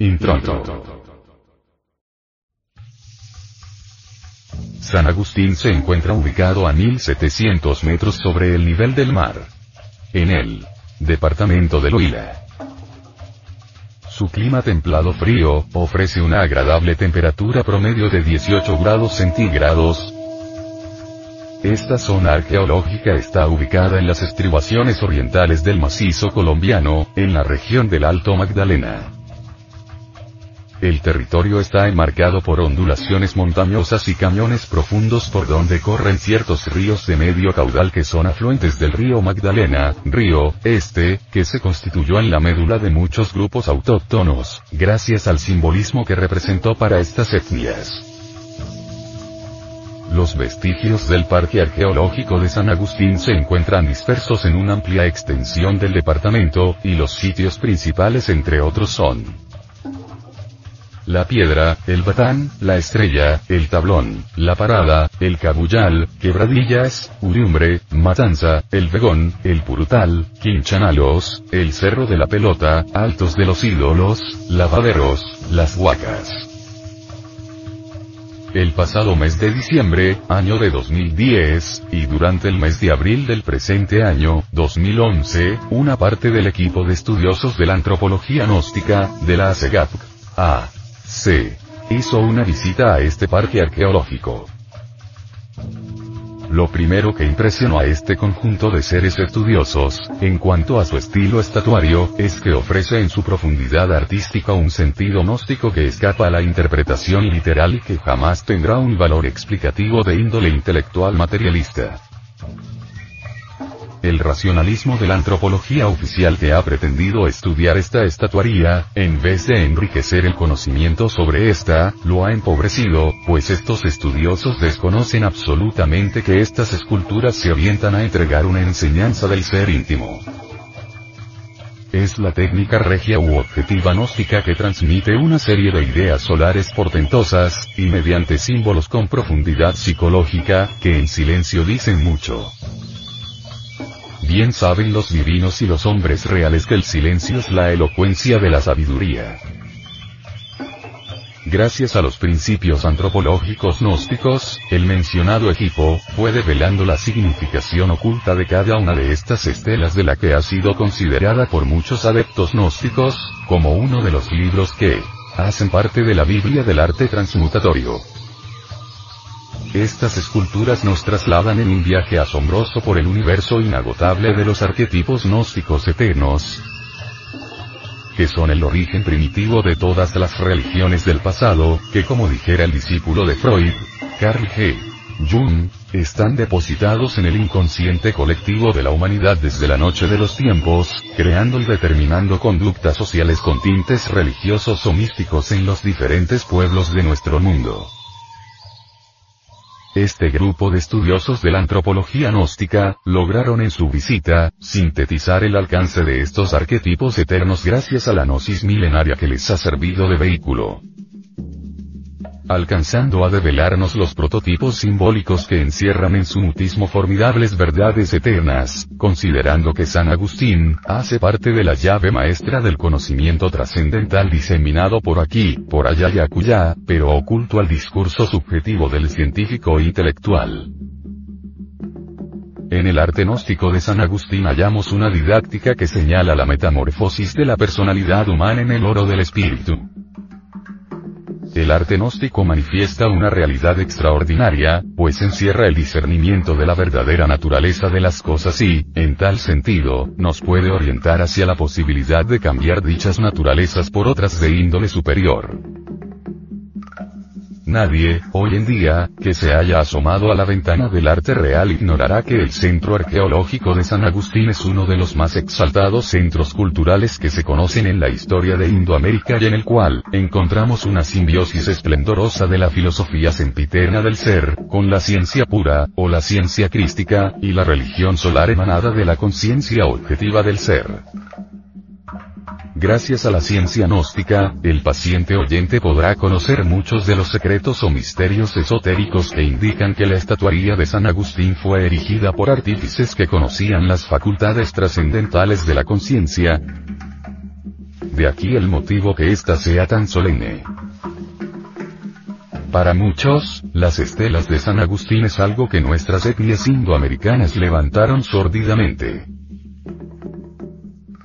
Intronto. San Agustín se encuentra ubicado a 1700 metros sobre el nivel del mar. En el departamento de Huila. Su clima templado frío, ofrece una agradable temperatura promedio de 18 grados centígrados. Esta zona arqueológica está ubicada en las estribaciones orientales del macizo colombiano, en la región del Alto Magdalena. El territorio está enmarcado por ondulaciones montañosas y cañones profundos por donde corren ciertos ríos de medio caudal que son afluentes del río Magdalena, río, este, que se constituyó en la médula de muchos grupos autóctonos, gracias al simbolismo que representó para estas etnias. Los vestigios del Parque Arqueológico de San Agustín se encuentran dispersos en una amplia extensión del departamento, y los sitios principales entre otros son la piedra, el batán, la estrella, el tablón, la parada, el cabullal, quebradillas, uriumbre, matanza, el vegón, el purutal, quinchanalos, el cerro de la pelota, altos de los ídolos, lavaderos, las huacas. El pasado mes de diciembre, año de 2010, y durante el mes de abril del presente año, 2011, una parte del equipo de estudiosos de la antropología gnóstica, de la ASEGAP, A se hizo una visita a este parque arqueológico. Lo primero que impresionó a este conjunto de seres estudiosos, en cuanto a su estilo estatuario, es que ofrece en su profundidad artística un sentido gnóstico que escapa a la interpretación literal y que jamás tendrá un valor explicativo de índole intelectual materialista. El racionalismo de la antropología oficial que ha pretendido estudiar esta estatuaría, en vez de enriquecer el conocimiento sobre esta, lo ha empobrecido, pues estos estudiosos desconocen absolutamente que estas esculturas se orientan a entregar una enseñanza del ser íntimo. Es la técnica regia u objetiva gnóstica que transmite una serie de ideas solares portentosas, y mediante símbolos con profundidad psicológica, que en silencio dicen mucho. Bien saben los divinos y los hombres reales que el silencio es la elocuencia de la sabiduría. Gracias a los principios antropológicos gnósticos, el mencionado equipo, fue develando la significación oculta de cada una de estas estelas de la que ha sido considerada por muchos adeptos gnósticos, como uno de los libros que hacen parte de la Biblia del arte transmutatorio. Estas esculturas nos trasladan en un viaje asombroso por el universo inagotable de los arquetipos gnósticos eternos, que son el origen primitivo de todas las religiones del pasado, que como dijera el discípulo de Freud, Carl G. Jung, están depositados en el inconsciente colectivo de la humanidad desde la noche de los tiempos, creando y determinando conductas sociales con tintes religiosos o místicos en los diferentes pueblos de nuestro mundo. Este grupo de estudiosos de la antropología gnóstica, lograron en su visita, sintetizar el alcance de estos arquetipos eternos gracias a la gnosis milenaria que les ha servido de vehículo alcanzando a develarnos los prototipos simbólicos que encierran en su mutismo formidables verdades eternas, considerando que San Agustín, hace parte de la llave maestra del conocimiento trascendental diseminado por aquí, por allá y acullá, pero oculto al discurso subjetivo del científico e intelectual. En el arte gnóstico de San Agustín hallamos una didáctica que señala la metamorfosis de la personalidad humana en el oro del espíritu. El arte gnóstico manifiesta una realidad extraordinaria, pues encierra el discernimiento de la verdadera naturaleza de las cosas y, en tal sentido, nos puede orientar hacia la posibilidad de cambiar dichas naturalezas por otras de índole superior. Nadie, hoy en día, que se haya asomado a la ventana del arte real ignorará que el centro arqueológico de San Agustín es uno de los más exaltados centros culturales que se conocen en la historia de Indoamérica y en el cual, encontramos una simbiosis esplendorosa de la filosofía sempiterna del ser, con la ciencia pura, o la ciencia crística, y la religión solar emanada de la conciencia objetiva del ser. Gracias a la ciencia gnóstica, el paciente oyente podrá conocer muchos de los secretos o misterios esotéricos que indican que la estatuaría de San Agustín fue erigida por artífices que conocían las facultades trascendentales de la conciencia, de aquí el motivo que ésta sea tan solemne. Para muchos, las estelas de San Agustín es algo que nuestras etnias indoamericanas levantaron sordidamente.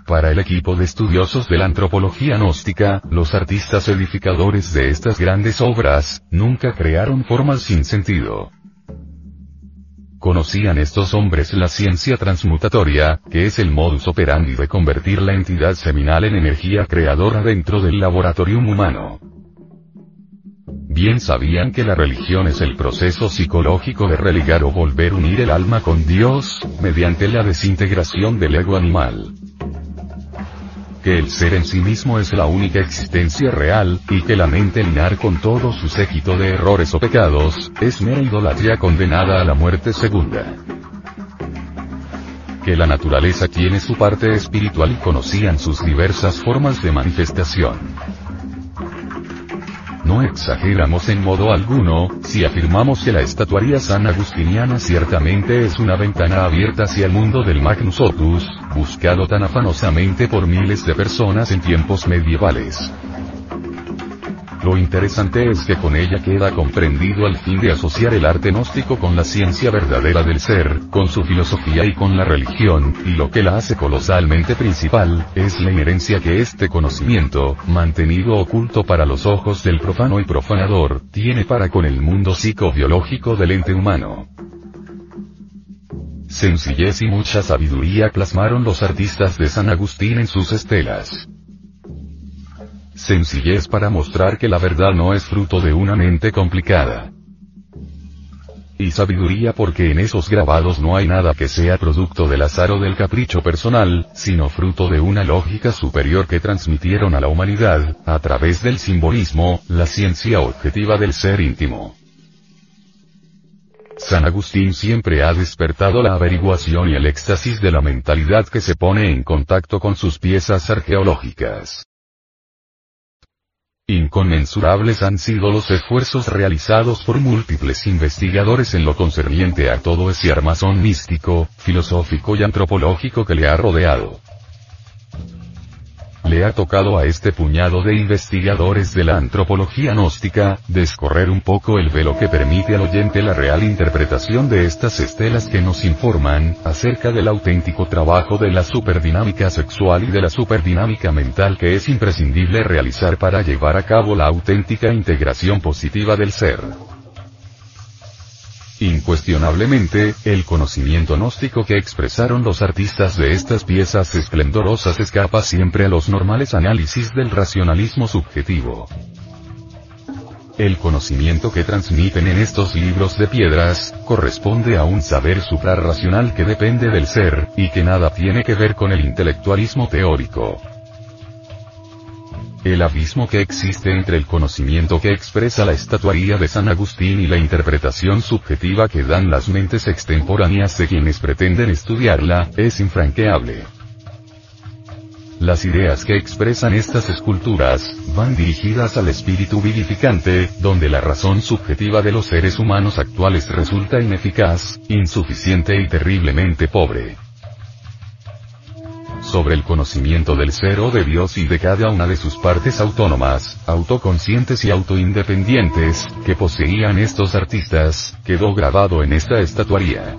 Para el equipo de estudiosos de la antropología gnóstica, los artistas edificadores de estas grandes obras, nunca crearon formas sin sentido. Conocían estos hombres la ciencia transmutatoria, que es el modus operandi de convertir la entidad seminal en energía creadora dentro del laboratorium humano. Bien sabían que la religión es el proceso psicológico de religar o volver a unir el alma con Dios, mediante la desintegración del ego animal. Que el ser en sí mismo es la única existencia real, y que la mente lineal con todo su séquito de errores o pecados, es mera idolatría condenada a la muerte segunda que la naturaleza tiene su parte espiritual y conocían sus diversas formas de manifestación. No exageramos en modo alguno, si afirmamos que la estatuaría san agustiniana ciertamente es una ventana abierta hacia el mundo del Magnus Opus, buscado tan afanosamente por miles de personas en tiempos medievales. Lo interesante es que con ella queda comprendido al fin de asociar el arte gnóstico con la ciencia verdadera del ser, con su filosofía y con la religión, y lo que la hace colosalmente principal, es la inherencia que este conocimiento, mantenido oculto para los ojos del profano y profanador, tiene para con el mundo psicobiológico del ente humano. Sencillez y mucha sabiduría plasmaron los artistas de San Agustín en sus estelas. Sencillez para mostrar que la verdad no es fruto de una mente complicada. Y sabiduría porque en esos grabados no hay nada que sea producto del azar o del capricho personal, sino fruto de una lógica superior que transmitieron a la humanidad, a través del simbolismo, la ciencia objetiva del ser íntimo. San Agustín siempre ha despertado la averiguación y el éxtasis de la mentalidad que se pone en contacto con sus piezas arqueológicas. Inconmensurables han sido los esfuerzos realizados por múltiples investigadores en lo concerniente a todo ese armazón místico, filosófico y antropológico que le ha rodeado. Le ha tocado a este puñado de investigadores de la antropología gnóstica, descorrer un poco el velo que permite al oyente la real interpretación de estas estelas que nos informan, acerca del auténtico trabajo de la superdinámica sexual y de la superdinámica mental que es imprescindible realizar para llevar a cabo la auténtica integración positiva del ser. Incuestionablemente, el conocimiento gnóstico que expresaron los artistas de estas piezas esplendorosas escapa siempre a los normales análisis del racionalismo subjetivo. El conocimiento que transmiten en estos libros de piedras, corresponde a un saber suprarracional que depende del ser, y que nada tiene que ver con el intelectualismo teórico. El abismo que existe entre el conocimiento que expresa la estatuaría de San Agustín y la interpretación subjetiva que dan las mentes extemporáneas de quienes pretenden estudiarla, es infranqueable. Las ideas que expresan estas esculturas, van dirigidas al espíritu vivificante, donde la razón subjetiva de los seres humanos actuales resulta ineficaz, insuficiente y terriblemente pobre sobre el conocimiento del ser o de Dios y de cada una de sus partes autónomas, autoconscientes y autoindependientes, que poseían estos artistas, quedó grabado en esta estatuaría.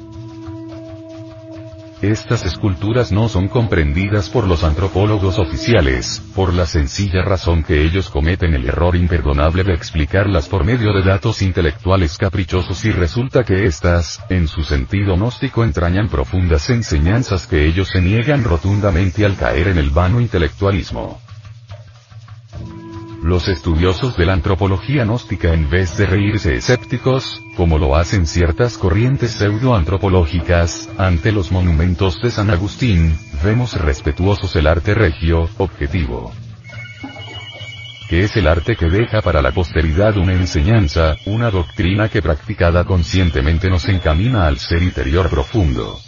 Estas esculturas no son comprendidas por los antropólogos oficiales, por la sencilla razón que ellos cometen el error imperdonable de explicarlas por medio de datos intelectuales caprichosos y resulta que éstas, en su sentido gnóstico entrañan profundas enseñanzas que ellos se niegan rotundamente al caer en el vano intelectualismo. Los estudiosos de la antropología gnóstica en vez de reírse escépticos, como lo hacen ciertas corrientes pseudoantropológicas, ante los monumentos de San Agustín, vemos respetuosos el arte regio, objetivo. Que es el arte que deja para la posteridad una enseñanza, una doctrina que practicada conscientemente nos encamina al ser interior profundo.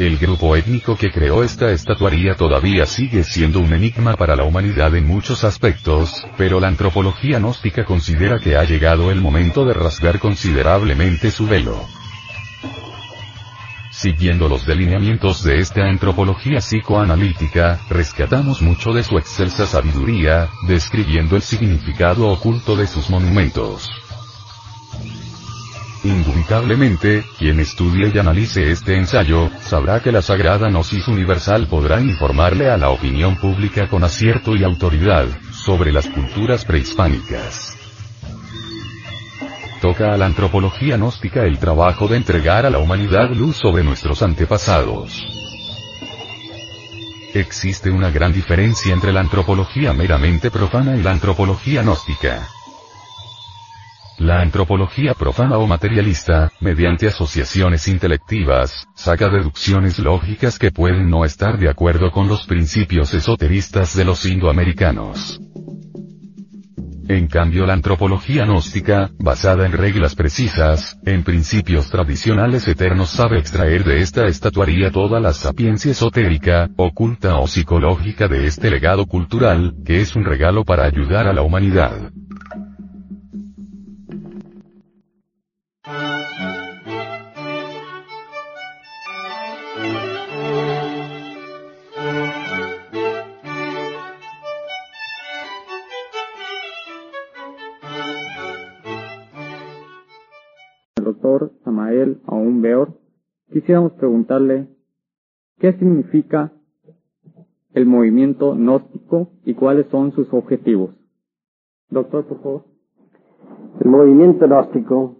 El grupo étnico que creó esta estatuaría todavía sigue siendo un enigma para la humanidad en muchos aspectos, pero la antropología gnóstica considera que ha llegado el momento de rasgar considerablemente su velo. Siguiendo los delineamientos de esta antropología psicoanalítica, rescatamos mucho de su excelsa sabiduría, describiendo el significado oculto de sus monumentos. Indubitablemente, quien estudie y analice este ensayo, sabrá que la sagrada gnosis universal podrá informarle a la opinión pública con acierto y autoridad, sobre las culturas prehispánicas. Toca a la antropología gnóstica el trabajo de entregar a la humanidad luz sobre nuestros antepasados. Existe una gran diferencia entre la antropología meramente profana y la antropología gnóstica. La antropología profana o materialista, mediante asociaciones intelectivas, saca deducciones lógicas que pueden no estar de acuerdo con los principios esoteristas de los indoamericanos. En cambio la antropología gnóstica, basada en reglas precisas, en principios tradicionales eternos sabe extraer de esta estatuaría toda la sapiencia esotérica, oculta o psicológica de este legado cultural, que es un regalo para ayudar a la humanidad. Doctor Samael Aún Beor, quisiéramos preguntarle qué significa el movimiento gnóstico y cuáles son sus objetivos. Doctor, por favor. El movimiento gnóstico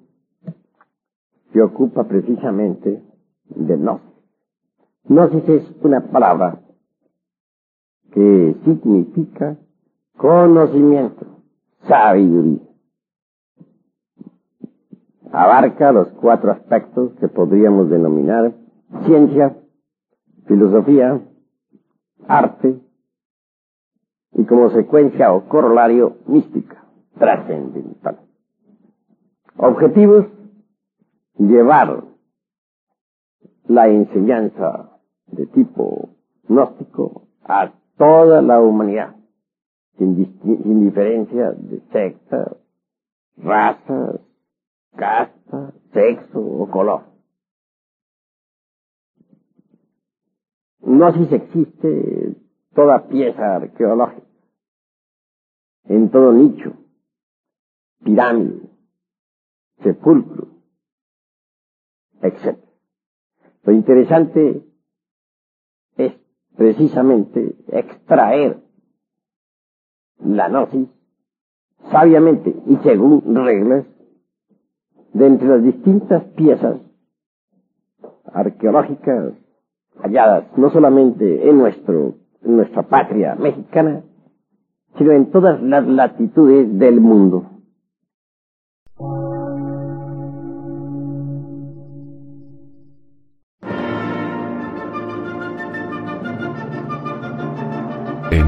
se ocupa precisamente de gnosis. Gnosis es una palabra que significa conocimiento, sabiduría abarca los cuatro aspectos que podríamos denominar ciencia, filosofía, arte y como secuencia o corolario mística, trascendental. Objetivos, llevar la enseñanza de tipo gnóstico a toda la humanidad, sin, diferencia de sectas, razas, casta, sexo o color. No así se existe toda pieza arqueológica, en todo nicho, pirámide, sepulcro, etc. Lo interesante es precisamente extraer la gnosis sabiamente y según reglas de entre las distintas piezas arqueológicas halladas no solamente en nuestro en nuestra patria mexicana, sino en todas las latitudes del mundo.